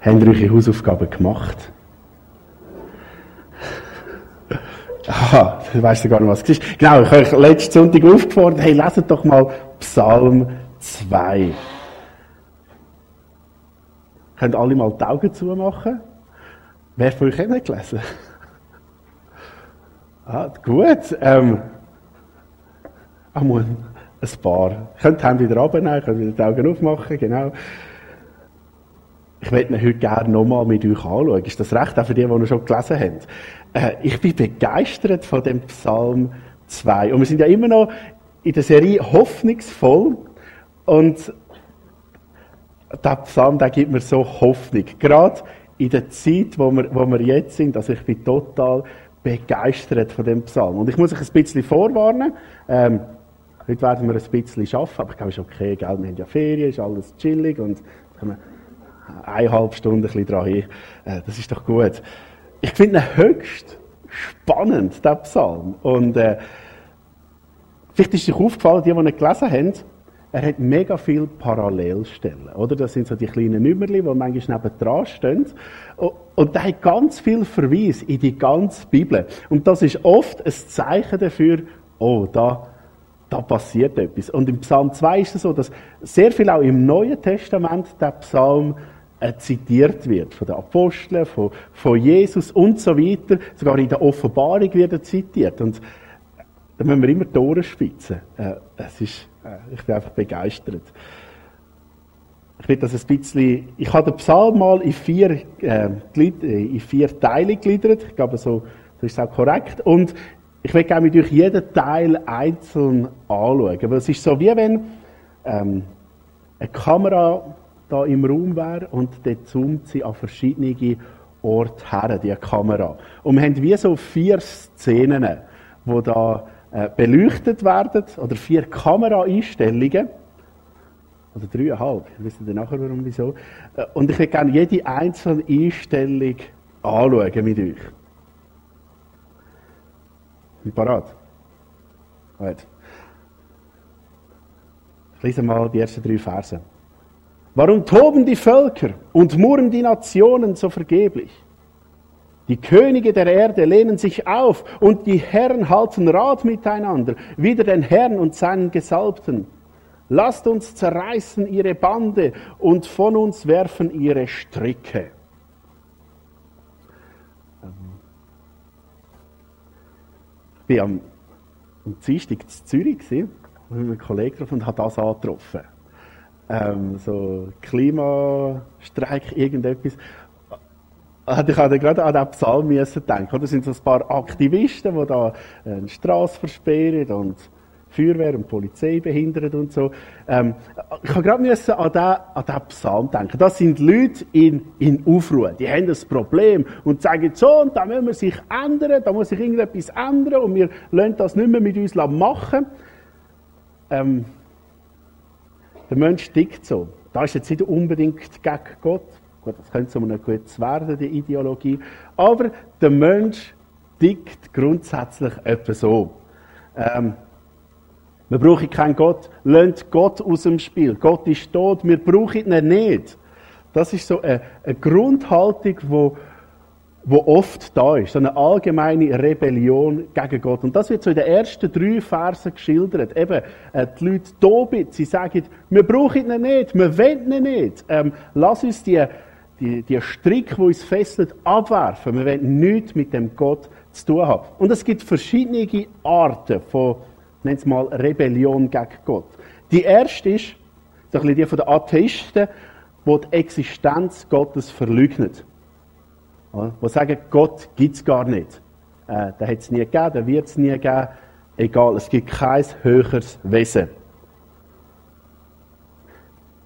Habt ihr eure Hausaufgaben gemacht? Aha, weißt ja gar nicht, was es ist. Genau, ich habe euch letzten Sonntag aufgefordert, hey, leset doch mal Psalm 2. Könnt alle mal die Augen zumachen? Wer von euch hat nicht gelesen? ah, gut. Ähm, ah, ein paar. Könnt die Hände wieder runternehmen, könnt wieder die Augen aufmachen, genau. Ich möchte ihn heute gerne nochmal mit euch anschauen. Ist das recht, auch für die, die ihn schon gelesen haben? Äh, ich bin begeistert von dem Psalm 2. Und wir sind ja immer noch in der Serie hoffnungsvoll. Und der Psalm, der gibt mir so Hoffnung. Gerade in der Zeit, wo wir, wo wir jetzt sind. Also ich bin total begeistert von dem Psalm. Und ich muss euch ein bisschen vorwarnen. Ähm, heute werden wir ein bisschen arbeiten, aber ich glaube, es ist okay, gell? wir haben ja Ferien, ist alles chillig und können eineinhalb Stunden ein dran hin. Äh, das ist doch gut. Ich finde ihn höchst spannend, der Psalm. Und äh, vielleicht ist euch aufgefallen, die, die ihn gelesen haben, er hat mega viele Parallelstellen. Oder? Das sind so die kleinen Nummerli, die manchmal neben dran stehen. Und er hat ganz viel Verweis in die ganze Bibel. Und das ist oft ein Zeichen dafür, oh, da, da passiert etwas. Und im Psalm 2 ist es so, dass sehr viel auch im Neuen Testament der Psalm zitiert wird. Von den Aposteln, von, von Jesus und so weiter. Sogar in der Offenbarung wird er zitiert. Und da müssen wir immer die Ohren spitzen. Äh, es ist, äh, ich bin einfach begeistert. Ich will das ein bisschen, ich habe den Psalm mal in vier, äh, in vier Teile gegliedert. Ich glaube, so, das ist auch korrekt. Und ich will gerne mit euch jeden Teil einzeln anschauen. Weil es ist so, wie wenn ähm, eine Kamera da im Raum wäre und dort zoomt sie an verschiedene Orte her, die Kamera. Und wir haben wie so vier Szenen, wo da äh, beleuchtet werden, oder vier Kameraeinstellungen, oder dreieinhalb, wissen dann nachher warum, wieso. Äh, und ich würde gerne jede einzelne Einstellung anschauen mit euch. Sind parat? Gut. Ich lese mal die ersten drei Verse. Warum toben die Völker und murren die Nationen so vergeblich? Die Könige der Erde lehnen sich auf und die Herren halten Rat miteinander, wider den Herrn und seinen Gesalbten. Lasst uns zerreißen ihre Bande und von uns werfen ihre Stricke. Ich war am, am Dienstag in Zürich mit einem Kollegen und habe das angetroffen ähm, so Klimastreik, irgendetwas. Ich hatte gerade an diesen Psalm denken. Das sind so ein paar Aktivisten, die da eine Straße versperren und Feuerwehr und Polizei behindern und so. Ähm, ich habe gerade müssen an diesen, an diesen Psalm denken. Das sind Leute in, in Aufruhr. Die haben ein Problem und sagen so, und da müssen wir sich ändern, da muss sich irgendetwas ändern und wir lassen das nicht mehr mit uns machen. Ähm, der Mensch tickt so. Da ist jetzt nicht unbedingt gegen Gott. Gut, das könnte so eine gutes werden, die Ideologie. Aber der Mensch tickt grundsätzlich etwa so. Ähm, wir brauchen keinen Gott. Lönt Gott aus dem Spiel. Gott ist tot. Wir brauchen ihn nicht. Das ist so eine, eine Grundhaltung, die wo oft da ist, so eine allgemeine Rebellion gegen Gott. Und das wird so in den ersten drei Versen geschildert. Eben, äh, die Leute Tobit, sie sagen, wir brauchen ihn nicht, wir wollen ihn nicht. Ähm, lass uns die, die, die Strick, die uns fesselt, abwerfen. Wir wollen nichts mit dem Gott zu tun haben. Und es gibt verschiedene Arten von, nennt es mal, Rebellion gegen Gott. Die erste ist, so ein bisschen die von den Atheisten, die die Existenz Gottes verleugnet. Die sagen, Gott gibt es gar nicht. Äh, den hat es nie gegeben, den wird es nie geben. Egal, es gibt kein höheres Wesen.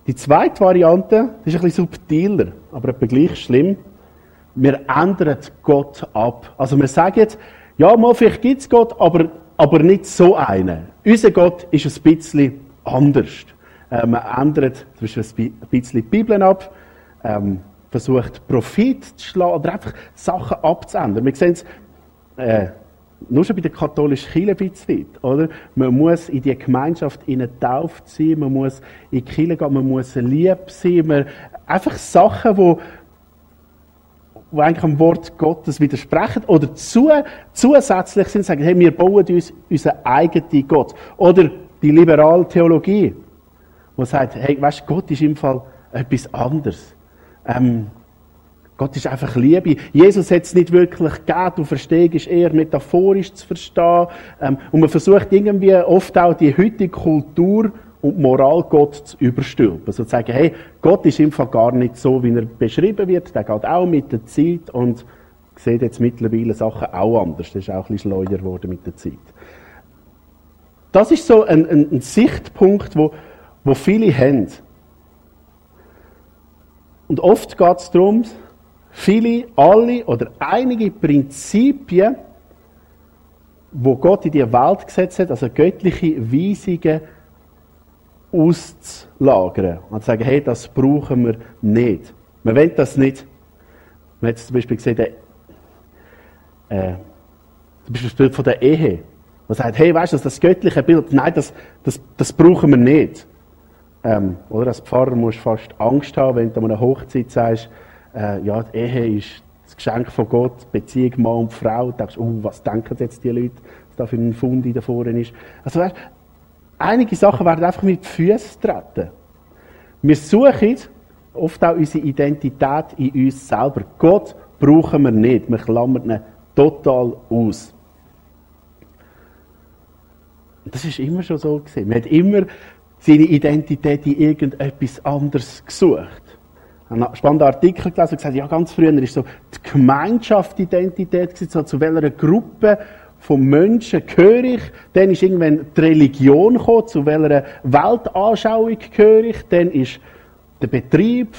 Die zweite Variante ist ein bisschen subtiler, aber etwa gleich schlimm. Wir ändern Gott ab. Also wir sagen jetzt, ja, mal vielleicht gibt es Gott, aber, aber nicht so einen. Unser Gott ist ein bisschen anders. Äh, man ändert zum Beispiel ein bisschen die Bibel ab. Ähm, versucht, Profit zu schlagen oder einfach Sachen abzuändern. Wir sehen es äh, nur schon bei der katholischen Kirche ein bisschen oder? Man muss in die Gemeinschaft getauft sein, man muss in die Kirche gehen, man muss lieb sein, man, einfach Sachen, wo, die eigentlich am Wort Gottes widersprechen oder zu, zusätzlich sind, sagen, hey, wir bauen uns unseren eigenen Gott. Oder die liberale Theologie, die sagt, hey, weißt, Gott ist im Fall etwas anderes. Ähm, Gott ist einfach Liebe. Jesus hat es nicht wirklich gegeben. Du verstehst, ist eher metaphorisch zu verstehen. Ähm, und man versucht irgendwie oft auch die heutige Kultur und Moral Gott zu überstülpen. Also zu sagen, hey, Gott ist im Fall gar nicht so, wie er beschrieben wird. Der geht auch mit der Zeit und sieht jetzt mittlerweile Sachen auch anders. Das ist auch ein bisschen schleuer geworden mit der Zeit. Das ist so ein, ein, ein Sichtpunkt, wo, wo viele haben. Und oft geht es darum, viele, alle oder einige Prinzipien, wo Gott in die Welt gesetzt hat, also göttliche Weisungen, auszulagern. Und zu sagen, hey, das brauchen wir nicht. Man will das nicht. Man hat zum Beispiel gesehen, der, äh, zum Beispiel das Bild von der Ehe. Man sagt, hey, weißt du, das göttliche Bild, nein, das, das, das brauchen wir nicht. Ähm, oder als Pfarrer musst du fast Angst haben, wenn du an einer Hochzeit sagst, äh, ja, die Ehe ist das Geschenk von Gott, Beziehung Mann und Frau. Du denkst, oh, was denken jetzt die Leute, was da für ein Fundi da vorne ist. Also weißt, einige Sachen werden einfach mit Füßen treten. Wir suchen oft auch unsere Identität in uns selber. Gott brauchen wir nicht. Wir klammern ihn total aus. Das ist immer schon so gewesen. Man hat immer seine Identität in irgendetwas anderes gesucht. Ein spannender Artikel gelesen und gesagt, ja, ganz früher war so die Gemeinschaftsidentität, so zu welcher Gruppe von Menschen gehöre ich, dann ist irgendwann die Religion gekommen, zu welcher Weltanschauung gehöre ich, dann ist der Betrieb,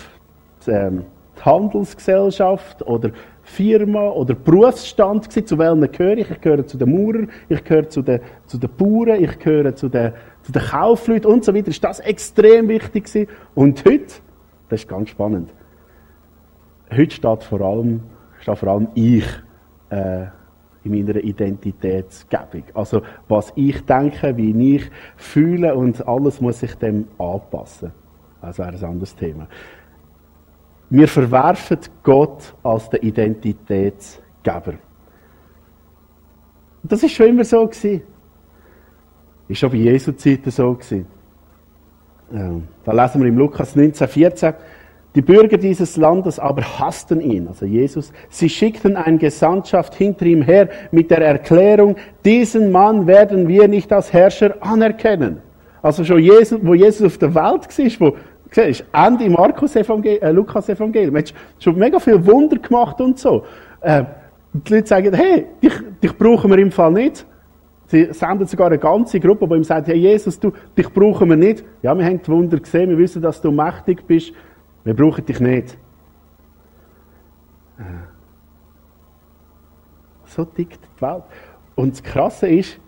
die, ähm, die Handelsgesellschaft oder Firma oder Berufsstand zu welchen gehöre ich. Ich gehöre zu den Maurern, ich gehöre zu den, zu den Bauern, ich gehöre zu den, zu den Kaufleuten und so weiter. Ist das extrem wichtig gewesen. Und heute, das ist ganz spannend, heute steht vor allem, steht vor allem ich, äh, in meiner Identitätsgebung. Also, was ich denke, wie ich fühle und alles muss sich dem anpassen. Das wäre ein anderes Thema. Wir verwerfen Gott als den Identitätsgeber. Das ist schon immer so gewesen. Ist schon bei Jesu Zeiten so gewesen. Ja. Da lesen wir im Lukas 19, 14. Die Bürger dieses Landes aber hassten ihn, also Jesus. Sie schickten eine Gesandtschaft hinter ihm her mit der Erklärung, diesen Mann werden wir nicht als Herrscher anerkennen. Also schon Jesus, wo Jesus auf der Welt war, wo, siehst, Ende Markus Evangelium, äh, Lukas Evangelium, hat schon mega viel Wunder gemacht und so. Äh, die Leute sagen, hey, dich, dich brauchen wir im Fall nicht. Sie senden sogar eine ganze Gruppe, die ihm sagt, hey Jesus, du, dich brauchen wir nicht. Ja, wir haben die Wunder gesehen, wir wissen, dass du mächtig bist. Wir brauchen dich nicht. Äh. So tickt die Welt. Und das Krasse ist,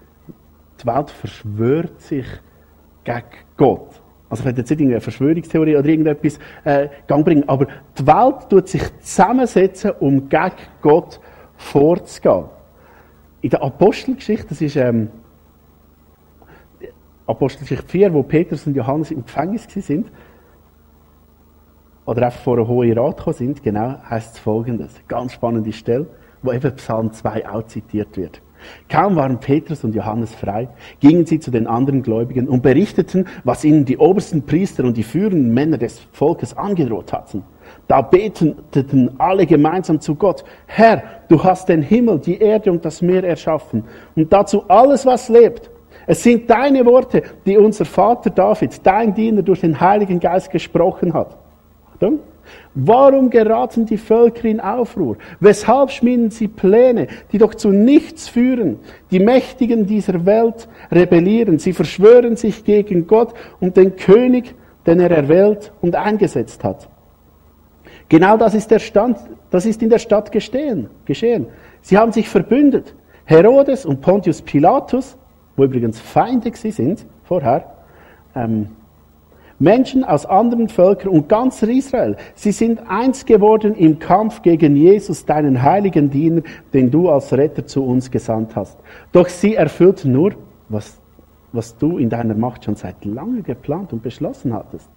die Welt verschwört sich gegen Gott. Also ich werde jetzt nicht irgendeine Verschwörungstheorie oder irgendetwas äh, Gang bringen, aber die Welt tut sich zusammensetzen, um gegen Gott vorzugehen. In der Apostelgeschichte, das ist ähm, Apostelgeschichte 4, wo Petrus und Johannes im Gefängnis sind, oder einfach vor einen hohen Rat gekommen sind, genau, heißt es folgendes. Ganz spannende Stelle, wo eben Psalm 2 auch zitiert wird. Kaum waren Petrus und Johannes frei, gingen sie zu den anderen Gläubigen und berichteten, was ihnen die obersten Priester und die führenden Männer des Volkes angedroht hatten. Da beteten alle gemeinsam zu Gott, Herr, du hast den Himmel, die Erde und das Meer erschaffen und dazu alles, was lebt. Es sind deine Worte, die unser Vater David, dein Diener, durch den Heiligen Geist gesprochen hat. Warum geraten die Völker in Aufruhr? Weshalb schmieden sie Pläne, die doch zu nichts führen? Die Mächtigen dieser Welt rebellieren. Sie verschwören sich gegen Gott und den König, den er erwählt und eingesetzt hat. Genau das ist, der Stand, das ist in der Stadt geschehen, geschehen. Sie haben sich verbündet. Herodes und Pontius Pilatus, wo übrigens Feinde sind vorher, ähm, Menschen aus anderen Völkern und ganz Israel, sie sind eins geworden im Kampf gegen Jesus, deinen heiligen Diener, den du als Retter zu uns gesandt hast. Doch sie erfüllten nur, was, was du in deiner Macht schon seit langem geplant und beschlossen hattest.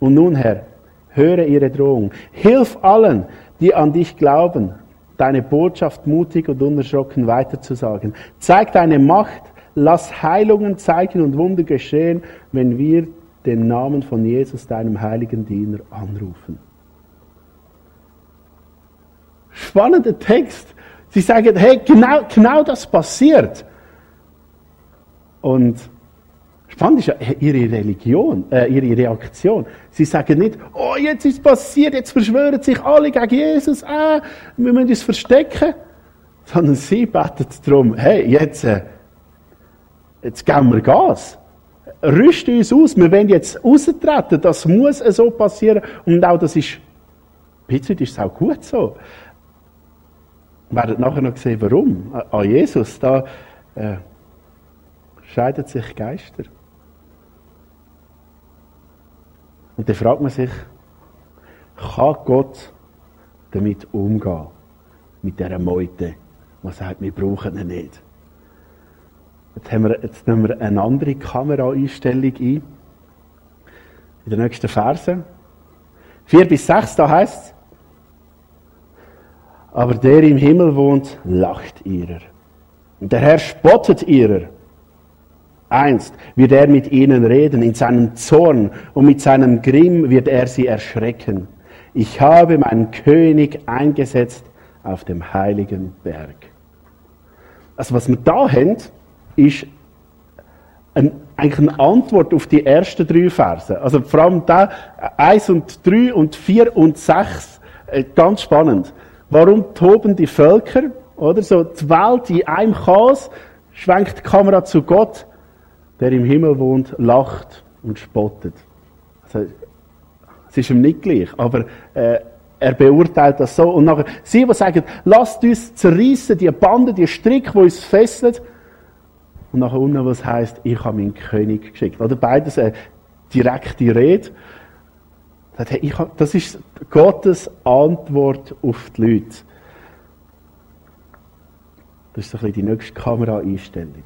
Und nun, Herr, höre ihre Drohung. Hilf allen, die an dich glauben, deine Botschaft mutig und unerschrocken weiterzusagen. Zeig deine Macht, lass Heilungen, Zeichen und Wunder geschehen, wenn wir den Namen von Jesus, deinem heiligen Diener, anrufen. Spannender Text. Sie sagen, hey, genau, genau das passiert. Und spannend ist ja ihre Religion, äh, ihre Reaktion. Sie sagen nicht, oh, jetzt ist es passiert, jetzt verschwören sich alle gegen Jesus, äh, wir müssen uns verstecken. Sondern sie beten darum, hey, jetzt, äh, jetzt geben wir Gas. Rüsten uns aus, wir wollen jetzt raustreten, das muss so passieren. Und auch das ist, bitte ist es auch gut so. Wir werden nachher noch sehen, warum. An Jesus, da äh, scheiden sich Geister. Und dann fragt man sich, kann Gott damit umgehen? Mit dieser Meute, die sagt, wir brauchen ihn nicht. Jetzt, haben wir, jetzt nehmen wir eine andere Kameraeinstellung ein. In den nächsten Versen. 4 bis 6, da heißt es, aber der im Himmel wohnt, lacht ihrer. Und der Herr spottet ihrer. Einst wird er mit ihnen reden in seinem Zorn und mit seinem Grimm wird er sie erschrecken. Ich habe meinen König eingesetzt auf dem heiligen Berg. Also was wir da haben, ist ein, eigentlich eine Antwort auf die ersten drei Verse. Also vor allem da 1 und 3 und 4 und 6, äh, ganz spannend. Warum toben die Völker? Oder so die Welt in einem Chaos, schwenkt die Kamera zu Gott, der im Himmel wohnt, lacht und spottet. Also, es ist ihm nicht gleich, aber äh, er beurteilt das so. Und nachher, sie, die sagen, lasst uns zerreißen, die Bande, die Strick, die uns fesseln. Und nachher unten, was heißt, ich habe meinen König geschickt. Oder beides eine direkte Rede. Das ist Gottes Antwort auf die Leute. Das ist so ein bisschen die nächste Kameraeinstellung.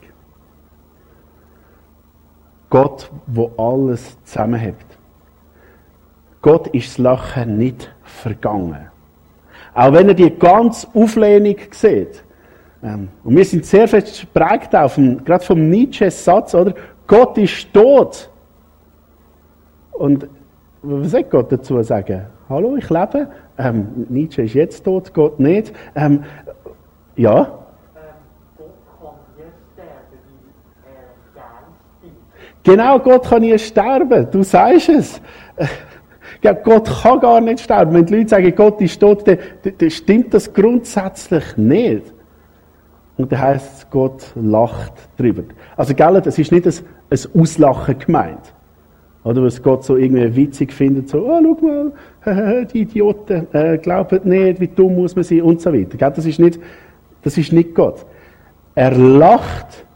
Gott, wo alles zusammenhält. Gott ist das Lachen nicht vergangen. Auch wenn er die ganze Auflehnung sieht. Ähm, und wir sind sehr fest geprägt auf dem, gerade vom Nietzsche-Satz, oder? Gott ist tot. Und was soll Gott dazu sagen? Hallo, ich lebe. Ähm, Nietzsche ist jetzt tot, Gott nicht. Ähm, ja. Genau, Gott kann nie sterben. Du sagst es. Ja, Gott kann gar nicht sterben. Wenn die Leute sagen, Gott ist tot, dann, dann stimmt das grundsätzlich nicht. Und dann heisst es, Gott lacht drüber. Also, gell, das ist nicht ein, ein Auslachen gemeint. Oder was Gott so irgendwie witzig findet, so, oh, schau mal, die Idioten, äh, glauben nicht, wie dumm muss man sein und so weiter. Gell? Das ist nicht, das ist nicht Gott. Er lacht,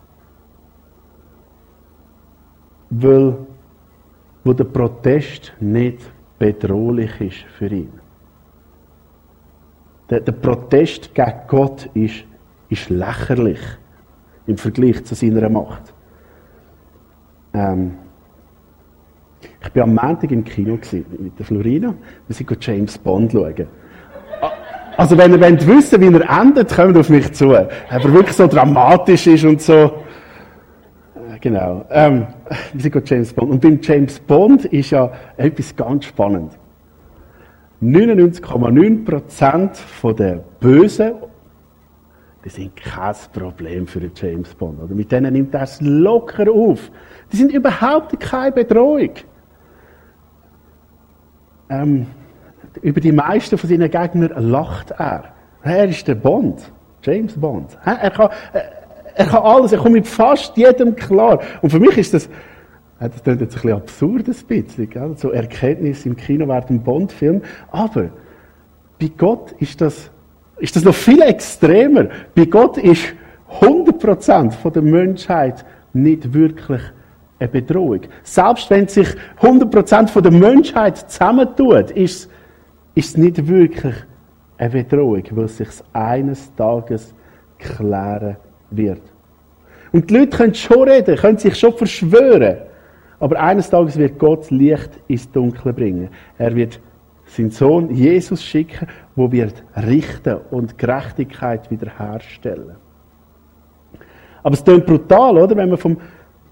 weil, wo der Protest nicht bedrohlich ist für ihn. Der, der Protest gegen Gott ist, ist lächerlich im Vergleich zu seiner Macht. Ähm, ich war am Montag im Kino mit der Florina. Wir sind James Bond schauen. Also, wenn ihr wissen, wie er endet, kommt auf mich zu. Ob er wirklich so dramatisch ist und so. Äh, genau. Ähm, sind James Bond. Und beim James Bond ist ja etwas ganz spannend. 99,9% der Bösen, die sind kein Problem für den James Bond. Oder? Mit denen nimmt er es locker auf. Die sind überhaupt keine Bedrohung ähm, über die meisten von seinen Gegnern lacht er. Er ist der Bond, James Bond. Er kann, er kann alles, er kommt mit fast jedem klar. Und für mich ist das, das klingt jetzt ein bisschen absurd, ein bisschen, gell? so Erkenntnis im Kino während einem Bond-Film. Aber bei Gott ist das, ist das noch viel extremer. Bei Gott ist 100% der Menschheit nicht wirklich eine Bedrohung. Selbst wenn sich 100% von der Menschheit zusammentut, ist es nicht wirklich eine Bedrohung, weil es sich eines Tages klären wird. Und die Leute können schon reden, können sich schon verschwören. Aber eines Tages wird Gott Licht ins Dunkle bringen. Er wird seinen Sohn Jesus schicken, wo wird richten und Gerechtigkeit wiederherstellen. Aber es klingt brutal, oder? Wenn man vom,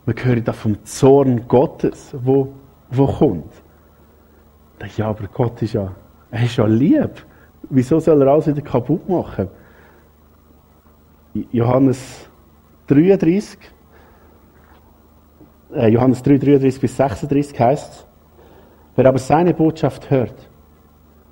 man hört da vom Zorn Gottes, wo, wo kommt. Ja, aber Gott ist ja, er ist ja lieb. Wieso soll er alles wieder kaputt machen? Johannes 33, äh, Johannes 3, 33 bis 36 heißt es, wer aber seine Botschaft hört,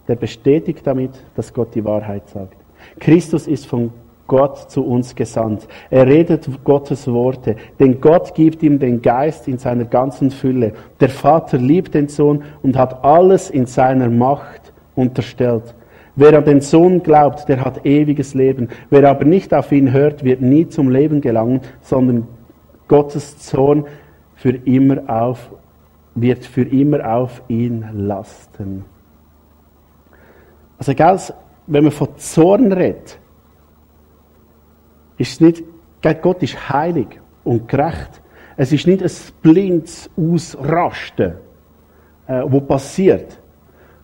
der bestätigt damit, dass Gott die Wahrheit sagt. Christus ist von Gott zu uns gesandt. Er redet Gottes Worte, denn Gott gibt ihm den Geist in seiner ganzen Fülle. Der Vater liebt den Sohn und hat alles in seiner Macht unterstellt. Wer an den Sohn glaubt, der hat ewiges Leben. Wer aber nicht auf ihn hört, wird nie zum Leben gelangen, sondern Gottes Zorn für immer auf, wird für immer auf ihn lasten. Also, wenn man von Zorn redet, ist nicht, Gott ist heilig und gerecht. Es ist nicht ein blindes Ausrasten, äh, wo passiert,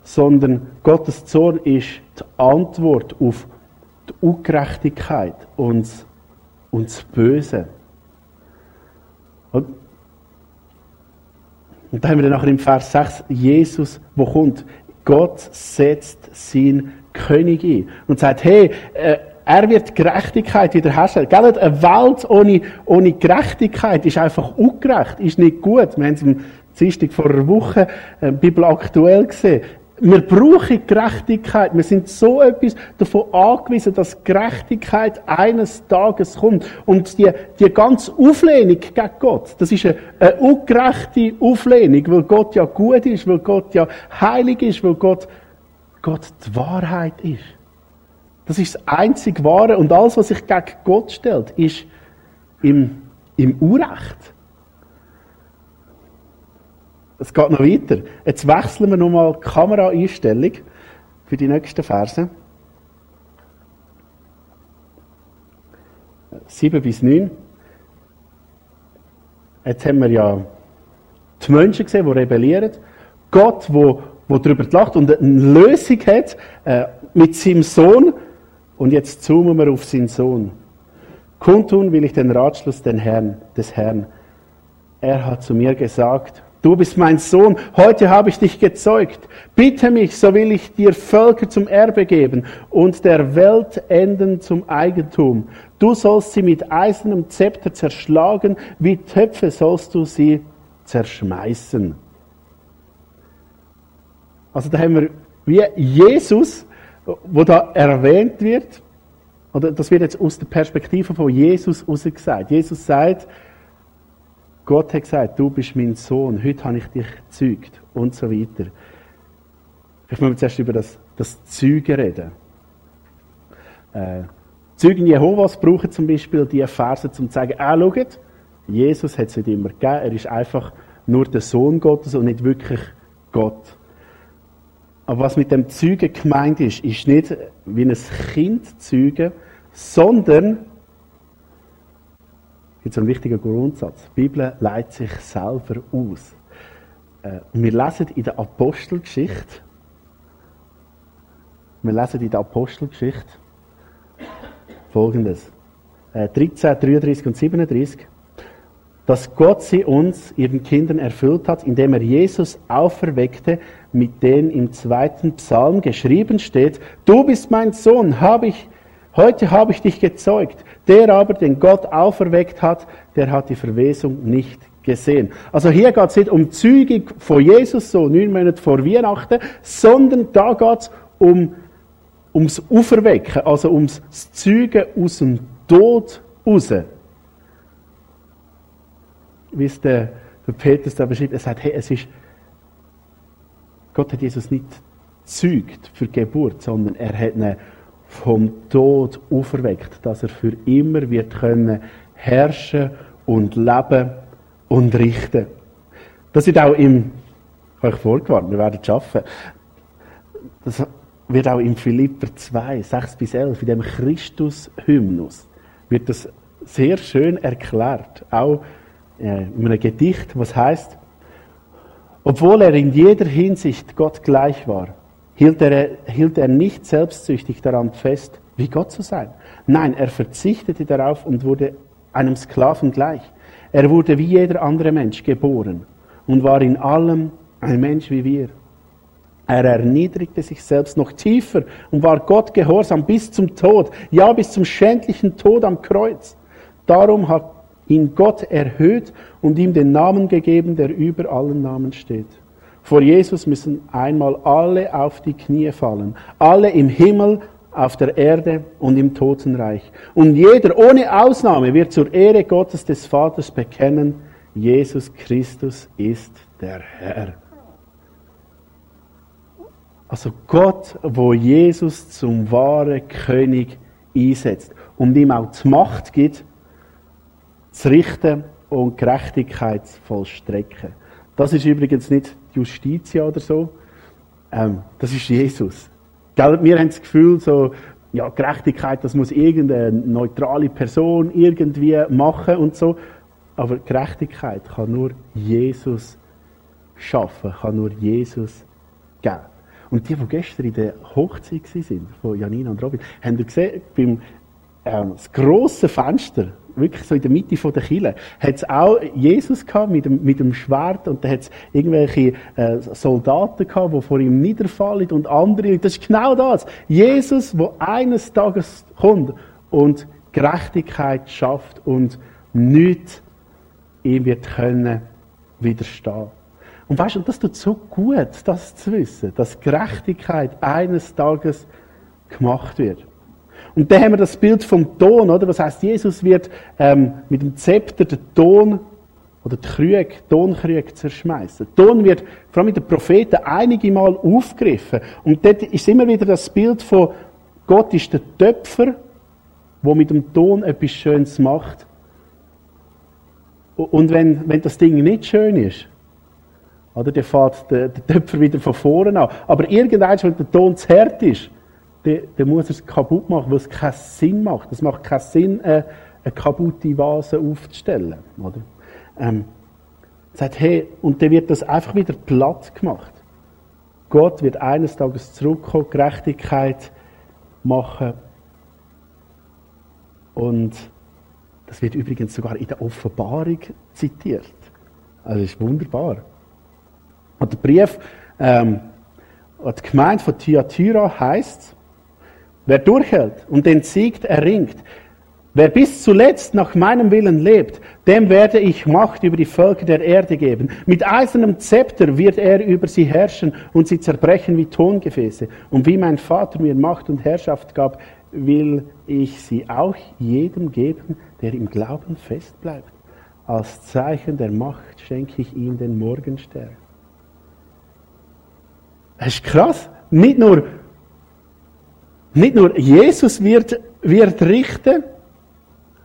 sondern Gottes Zorn ist die Antwort auf die Ungerechtigkeit und, und das Böse. Und, und da haben wir nachher im Vers 6 Jesus, wo kommt. Gott setzt sein König ein und sagt, hey, äh, er wird Gerechtigkeit wiederherstellen. Gell? Eine Welt ohne, ohne Gerechtigkeit ist einfach ungerecht, ist nicht gut. Wir haben es im Dienstag vor einer Woche äh, Bibel aktuell gesehen. Wir brauchen Gerechtigkeit. Wir sind so etwas davon angewiesen, dass Gerechtigkeit eines Tages kommt. Und die, die ganze Auflehnung gegen Gott, das ist eine, eine ungerechte Auflehnung, weil Gott ja gut ist, weil Gott ja heilig ist, weil Gott, Gott die Wahrheit ist. Das ist das einzig Wahre. Und alles, was sich gegen Gott stellt, ist im, im Unrecht. Es geht noch weiter. Jetzt wechseln wir nochmal die Kameraeinstellung für die nächsten Verse. 7 bis 9. Jetzt haben wir ja die Menschen gesehen, die rebellieren. Gott, wo, wo darüber lacht und eine Lösung hat äh, mit seinem Sohn, und jetzt zoomen wir auf seinen Sohn. Kundtun will ich den Ratschluss den Herrn, des Herrn. Er hat zu mir gesagt, du bist mein Sohn, heute habe ich dich gezeugt. Bitte mich, so will ich dir Völker zum Erbe geben und der Welt Enden zum Eigentum. Du sollst sie mit eisernem Zepter zerschlagen, wie Töpfe sollst du sie zerschmeißen. Also da haben wir wie Jesus wo da erwähnt wird, oder das wird jetzt aus der Perspektive von Jesus gesagt. Jesus sagt, Gott hat gesagt, du bist mein Sohn, heute habe ich dich gezeugt und so weiter. Ich möchte zuerst über das, das Zeugen reden. Äh, Zeugen Jehovas brauchen zum Beispiel die Verse, um zu sagen, ah, schaut, Jesus hat es nicht immer gegeben, er ist einfach nur der Sohn Gottes und nicht wirklich Gott. Aber was mit dem Zeugen gemeint ist, ist nicht wie ein Kind zeugen, sondern, jetzt ein wichtiger Grundsatz, die Bibel leitet sich selber aus. Äh, wir lesen in der Apostelgeschichte, wir lesen in der Apostelgeschichte folgendes. 13, äh, 33 und 37 dass Gott sie uns, ihren Kindern, erfüllt hat, indem er Jesus auferweckte, mit dem im zweiten Psalm geschrieben steht, du bist mein Sohn, hab ich, heute habe ich dich gezeugt. Der aber, den Gott auferweckt hat, der hat die Verwesung nicht gesehen. Also hier geht es nicht um Zügig von Jesus, so neun Monate vor Weihnachten, sondern da geht es um, ums Auferwecken, also ums Zügen aus dem Tod raus wie es der, der Petrus da beschreibt, er sagt, hey, es ist, Gott hat Jesus nicht zeugt für Geburt, sondern er hat ihn vom Tod auferweckt, dass er für immer wird können herrschen und leben und richten. Das wird auch im, euch vorgewarnt, wir werden es schaffen. Das wird auch im Philipper 2, 6 bis 11, in dem Christus-Hymnus, wird das sehr schön erklärt. Auch äh, in einem Gedicht, was heißt, obwohl er in jeder Hinsicht Gott gleich war, hielt er, hielt er nicht selbstsüchtig daran fest, wie Gott zu sein. Nein, er verzichtete darauf und wurde einem Sklaven gleich. Er wurde wie jeder andere Mensch geboren und war in allem ein Mensch wie wir. Er erniedrigte sich selbst noch tiefer und war Gott gehorsam bis zum Tod, ja bis zum schändlichen Tod am Kreuz. Darum hat ihn Gott erhöht und ihm den Namen gegeben, der über allen Namen steht. Vor Jesus müssen einmal alle auf die Knie fallen, alle im Himmel, auf der Erde und im Totenreich. Und jeder ohne Ausnahme wird zur Ehre Gottes des Vaters bekennen, Jesus Christus ist der Herr. Also Gott, wo Jesus zum wahren König einsetzt und ihm auch die Macht gibt, zu richten und Gerechtigkeit zu vollstrecken. Das ist übrigens nicht Justitia oder so, ähm, das ist Jesus. Gell? Wir haben das Gefühl, so, ja, Gerechtigkeit, das muss irgendeine neutrale Person irgendwie machen und so. Aber Gerechtigkeit kann nur Jesus schaffen, kann nur Jesus geben. Und die, die gestern in der Hochzeit waren, von Janina und Robin, haben gesehen, beim ähm, das grosse Fenster, wirklich so in der Mitte der Kille, hat es auch Jesus gehabt mit dem, mit dem Schwert und da hat es irgendwelche äh, Soldaten gehabt, die vor ihm niederfallen und andere. Das ist genau das. Jesus, wo eines Tages kommt und Gerechtigkeit schafft und nichts ihm wird können widerstehen. Und weißt du, das tut so gut, das zu wissen, dass Gerechtigkeit eines Tages gemacht wird. Und dann haben wir das Bild vom Ton, oder? Was heißt, Jesus wird ähm, mit dem Zepter den Ton oder die Krüge, Tonkrüge zerschmeißen. Ton wird vor allem mit den Propheten einige Mal aufgegriffen. Und dort ist immer wieder das Bild von Gott ist der Töpfer, der mit dem Ton etwas Schönes macht. Und wenn, wenn das Ding nicht schön ist, oder, dann fährt der, der Töpfer wieder von vorne an. Aber irgendwann, wenn der Ton zu hart ist, dann, dann muss er es kaputt machen, weil es keinen Sinn macht. Es macht keinen Sinn, eine, eine kaputte Vase aufzustellen. Oder? Ähm, sagt, hey, und dann wird das einfach wieder platt gemacht. Gott wird eines Tages zurückkommen, Gerechtigkeit machen. Und das wird übrigens sogar in der Offenbarung zitiert. Also ist wunderbar. Und der Brief ähm, an die Gemeinde von Thyatira heißt Wer durchhält und den siegt, erringt. Wer bis zuletzt nach meinem Willen lebt, dem werde ich Macht über die Völker der Erde geben. Mit eisernem Zepter wird er über sie herrschen und sie zerbrechen wie Tongefäße. Und wie mein Vater mir Macht und Herrschaft gab, will ich sie auch jedem geben, der im Glauben fest bleibt. Als Zeichen der Macht schenke ich ihm den Morgenstern. Das ist krass. Nicht nur nicht nur Jesus wird, wird richten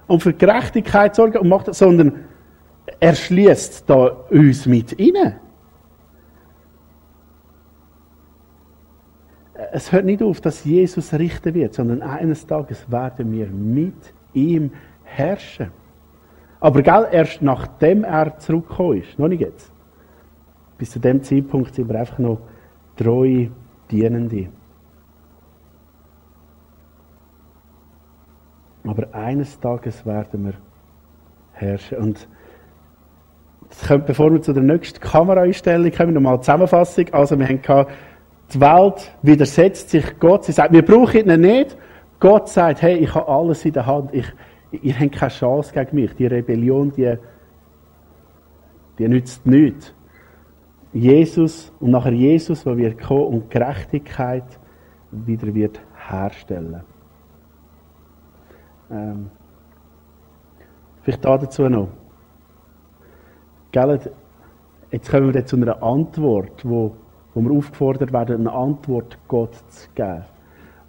und für Gerechtigkeit sorgen und macht, sondern er schließt da uns mit inne. Es hört nicht auf, dass Jesus richten wird, sondern eines Tages werden wir mit ihm herrschen. Aber gell, erst nachdem er zurückgekommen ist, noch nicht jetzt. Bis zu dem Zeitpunkt sind wir einfach noch treue Dienende. Aber eines Tages werden wir herrschen. Und das kommt, bevor wir zu der nächsten Kameraeinstellung kommen, nochmal Zusammenfassung. Also wir haben gehabt, die Welt widersetzt sich Gott. Sie sagt, wir brauchen ihn nicht. Gott sagt, hey, ich habe alles in der Hand. Ich, ihr habt keine Chance gegen mich. Die Rebellion, die, die nützt nichts. Jesus und nachher Jesus, der wird kommen und Gerechtigkeit wieder wird herstellen. Ähm, vielleicht dazu noch. Gell, jetzt kommen wir zu einer Antwort, wo, wo wir aufgefordert werden, eine Antwort Gott zu geben.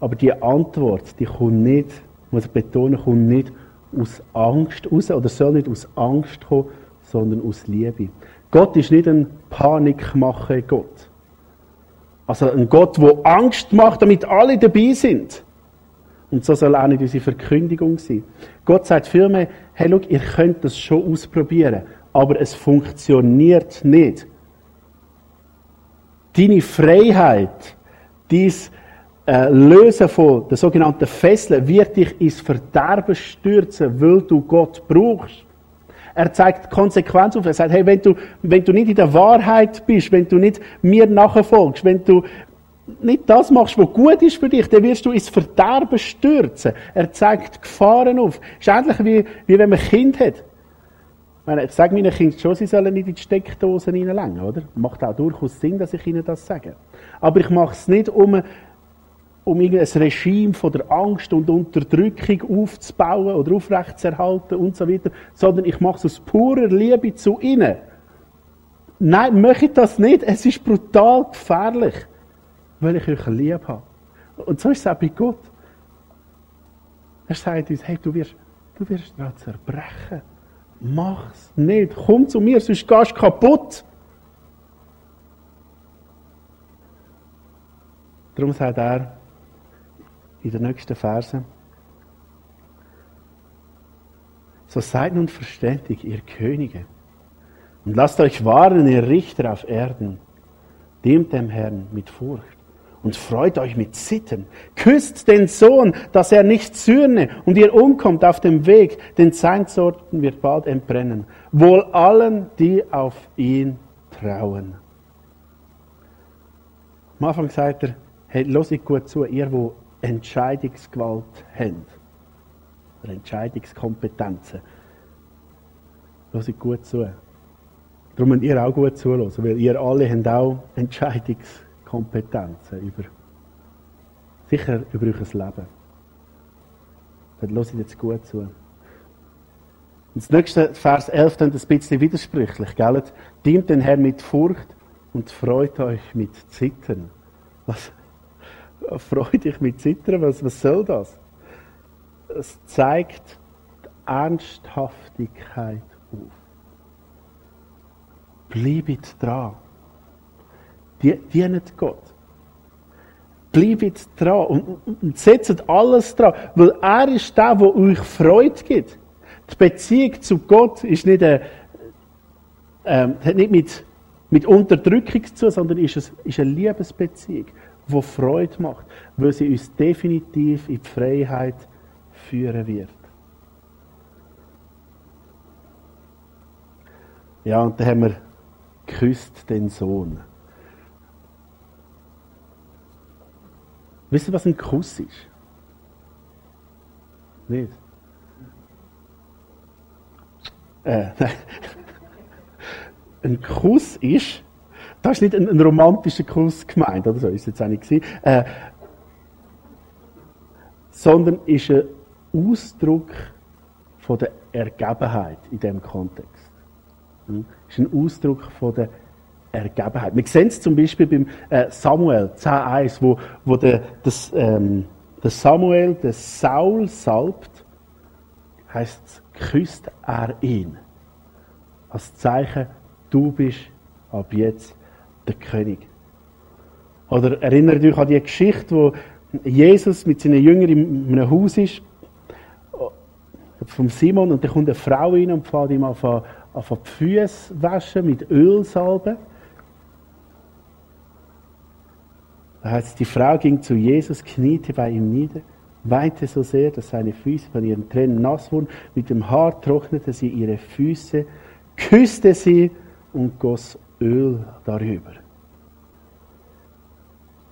Aber die Antwort, die kommt nicht, muss ich betonen, kommt nicht aus Angst raus, oder soll nicht aus Angst kommen, sondern aus Liebe. Gott ist nicht ein Panikmacher Gott. Also ein Gott, der Angst macht, damit alle dabei sind. Und so soll auch nicht unsere Verkündigung sein. Gott sagt vielmehr, hey, schau, ihr könnt das schon ausprobieren, aber es funktioniert nicht. Deine Freiheit, Dies äh, Lösen von der sogenannten Fesseln wird dich ins Verderben stürzen, weil du Gott brauchst. Er zeigt Konsequenz auf. Er sagt, hey, wenn du, wenn du nicht in der Wahrheit bist, wenn du nicht mir nachfolgst, wenn du nicht das machst, was gut ist für dich, dann wirst du ins Verderben stürzen. Er zeigt Gefahren auf. Ist ähnlich wie, wie wenn man ein Kind hat. Ich, meine, ich sage meinen Kindern schon, sie sollen nicht in die Steckdosen reinlängen, oder? Macht auch durchaus Sinn, dass ich ihnen das sage. Aber ich mache es nicht, um, um irgendein Regime von der Angst und Unterdrückung aufzubauen oder aufrechtzuerhalten und so weiter, sondern ich mache es aus purer Liebe zu ihnen. Nein, möchte das nicht. Es ist brutal gefährlich weil ich euch lieb habe. Und so ist es auch bei Gott. Er sagt uns, hey, du wirst, du wirst daran zerbrechen. Mach's nicht. Komm zu mir, sonst gehst du kaputt. Darum sagt er in den nächsten Versen, so seid nun verständig, ihr Könige, und lasst euch warnen, ihr Richter auf Erden, dem dem Herrn mit Furcht und freut euch mit Sitten. Küsst den Sohn, dass er nicht zürne und ihr umkommt auf dem Weg, denn sein Sorten wird bald entbrennen. Wohl allen, die auf ihn trauen. Am Anfang sagt er, hey, ich gut zu, ihr, wo Entscheidungsgewalt habt, oder Entscheidungskompetenzen. Ich gut zu. Darum müsst ihr auch gut zuhören, weil ihr alle habt auch Entscheidungsgewalt. Kompetenzen über, sicher über euer Leben. Dann hört jetzt gut zu. Und das nächste Vers 11 dann ein bisschen widersprüchlich, gell? Dient den Herrn mit Furcht und freut euch mit Zittern. Was? Freut euch mit Zittern? Was, was soll das? Es zeigt die Ernsthaftigkeit auf. Bleibt dran. Dient Gott. Bleibt dran und, und setzt alles dran, weil er ist der, der euch Freude gibt. Die Beziehung zu Gott ist nicht, eine, ähm, hat nicht mit, mit Unterdrückung zu sondern ist, es, ist eine Liebesbeziehung, die Freude macht, weil sie uns definitiv in die Freiheit führen wird. Ja, und dann haben wir geküsst den Sohn. Wisst ihr, was ein Kuss ist? Nicht? Äh, ein Kuss ist, das ist nicht ein, ein, romantischer Kuss gemeint, oder so ist es jetzt auch nicht äh, sondern ist ein Ausdruck von der Ergebenheit in diesem Kontext. Hm? Ist ein Ausdruck von der Ergebenheit. Wir sehen es zum Beispiel beim äh, Samuel 10.1, wo, wo der, das, ähm, der Samuel den Saul salbt, heißt küsst er ihn. Als Zeichen, du bist ab jetzt der König. Oder erinnert euch an die Geschichte, wo Jesus mit seinen Jüngern in einem Haus ist, vom Simon, und da kommt eine Frau rein und fährt ihm auf, auf die Füße waschen mit Ölsalbe. Da heißt die Frau ging zu Jesus, kniete bei ihm nieder, weinte so sehr, dass seine Füße von ihren Tränen nass wurden. Mit dem Haar trocknete sie ihre Füße, küsste sie und goss Öl darüber.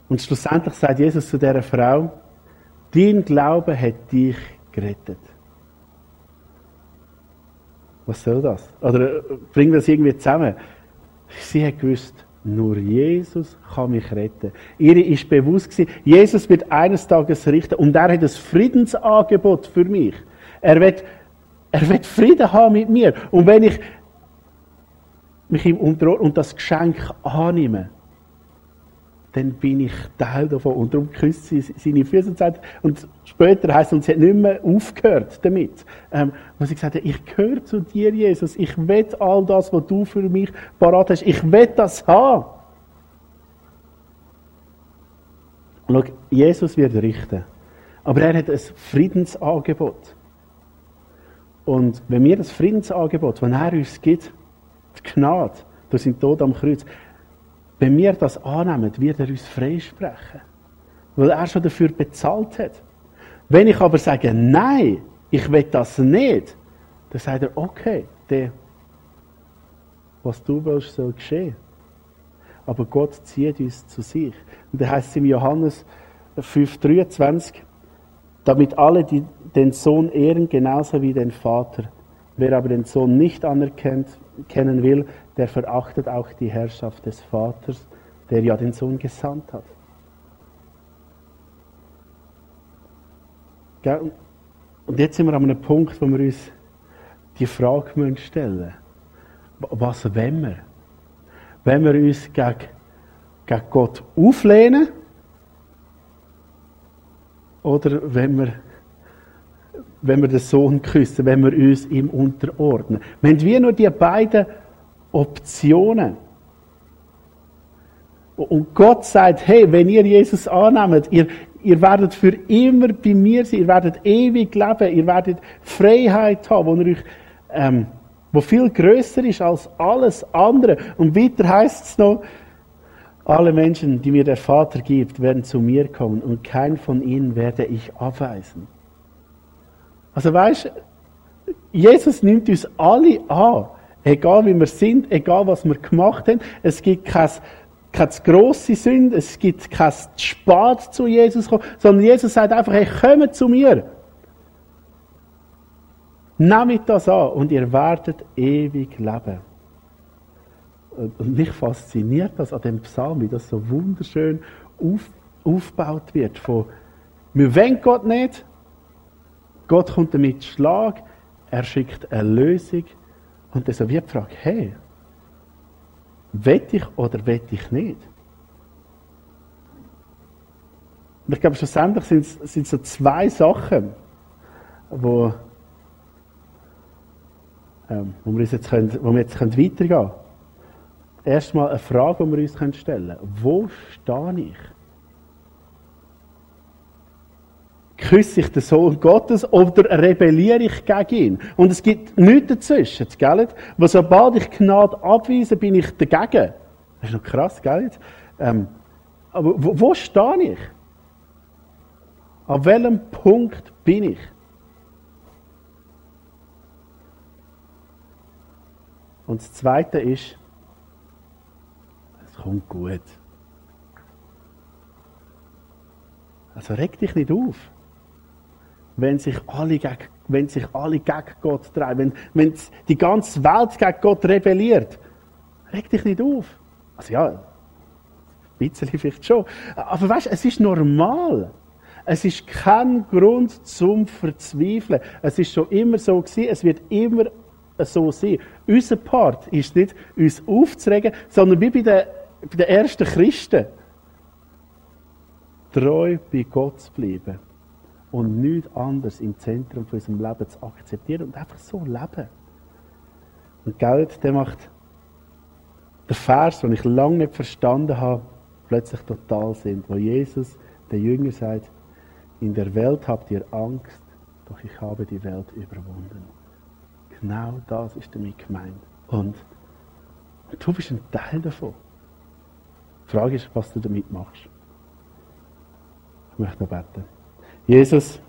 Und schlussendlich sagt Jesus zu der Frau, dein Glaube hat dich gerettet. Was soll das? Oder äh, bringen wir das irgendwie zusammen? Sie hat gewusst, nur Jesus kann mich retten. Ihr ist bewusst gewesen, Jesus wird eines Tages richten und er hat ein Friedensangebot für mich. Er wird, er wird Frieden haben mit mir. Und wenn ich mich ihm unterordne und das Geschenk annehme, dann bin ich Teil davon. Und darum küsst sie seine Füße und sagt, und später heißt es, und sie hat nicht mehr aufgehört damit. Ähm, wo sie gesagt hat, ich gehöre zu dir, Jesus. Ich will all das, was du für mich parat hast. Ich will das haben. Schau, Jesus wird richten. Aber er hat ein Friedensangebot. Und wenn wir das Friedensangebot, das er uns gibt, die Gnade durch seinen Tod am Kreuz, wenn wir das annehmen, wird er uns freisprechen. weil er schon dafür bezahlt hat. Wenn ich aber sage, nein, ich will das nicht, dann sagt er, okay, der, was du willst, soll geschehen. Aber Gott zieht uns zu sich. Und da heißt es im Johannes 5,23, damit alle die, den Sohn ehren, genauso wie den Vater. Wer aber den Sohn nicht anerkennt, kennen will, der verachtet auch die Herrschaft des Vaters, der ja den Sohn gesandt hat. Und jetzt sind wir an einem Punkt, wo wir uns die Frage stellen müssen. Was wollen wir? Wenn wir uns gegen, gegen Gott auflehnen? Oder wenn wir, wenn wir den Sohn küssen, wenn wir uns ihm unterordnen? Wir haben wie nur die beiden Optionen. Und Gott sagt, hey, wenn ihr Jesus annehmt, ihr, ihr werdet für immer bei mir sein, ihr werdet ewig leben, ihr werdet Freiheit haben, wo euch, ähm, wo viel größer ist als alles andere. Und weiter heißt es noch, alle Menschen, die mir der Vater gibt, werden zu mir kommen und kein von ihnen werde ich abweisen. Also weißt, Jesus nimmt uns alle an, egal wie wir sind, egal was wir gemacht haben. Es gibt kein keine grosse Sünde, es gibt kein Spät zu Jesus kommen, sondern Jesus sagt einfach, hey, kommt zu mir. Nehmt das an und ihr werdet ewig leben. Und mich fasziniert das an dem Psalm, wie das so wunderschön auf, aufgebaut wird. Von, wir wollen Gott nicht, Gott kommt damit Schlag, er schickt eine Lösung und so wie die Frage, hey, Wett ich oder wett ich nicht? Und ich glaube, schlussendlich sind es, so zwei Sachen, wo, ähm, wo, wir, uns jetzt können, wo wir jetzt können weitergehen können. Erstmal eine Frage, die wir uns stellen können. Wo stehe ich? Küsse ich den Sohn Gottes oder rebelliere ich gegen ihn? Und es gibt nichts dazwischen, gell? Wo sobald ich Gnade abweise, bin ich dagegen. Das ist noch krass, gell? Ähm, aber wo, wo stehe ich? An welchem Punkt bin ich? Und das Zweite ist, es kommt gut. Also reg dich nicht auf wenn sich alle gegen, wenn sich alle gegen Gott treiben, wenn, wenn die ganze Welt gegen Gott rebelliert. Reg dich nicht auf. Also ja, ein bisschen vielleicht schon. Aber weißt, es ist normal. Es ist kein Grund zum Verzweifeln. Es ist schon immer so gewesen, es wird immer so sein. Unser Part ist nicht, uns aufzuregen, sondern wie bei den, bei den ersten Christen. Treu bei Gott zu bleiben und nichts anderes im Zentrum von unserem Leben zu akzeptieren und einfach so leben. Und Geld, der macht den Vers, den ich lange nicht verstanden habe, plötzlich total Sinn. Wo Jesus, der Jünger, sagt, in der Welt habt ihr Angst, doch ich habe die Welt überwunden. Genau das ist damit gemeint. Und du bist ein Teil davon. Die Frage ist, was du damit machst. Ich möchte noch beten. Jesus,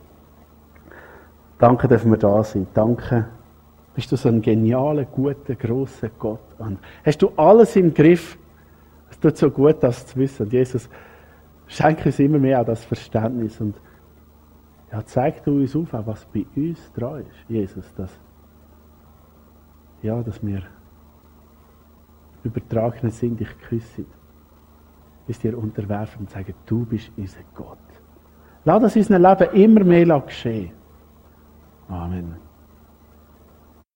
danke, dass wir da sind. Danke, bist du so ein genialer, guter, großer Gott. Und hast du alles im Griff? Es tut so gut, das zu wissen. Und Jesus, schenke uns immer mehr auch das Verständnis. Und ja, zeig du uns auf, was bei uns dran ist, Jesus, dass, ja, dass wir übertragene sind, dich küssen, bis dir unterwerfen und sagen, du bist unser Gott. Lass das in unserem Leben immer mehr geschehen. Amen.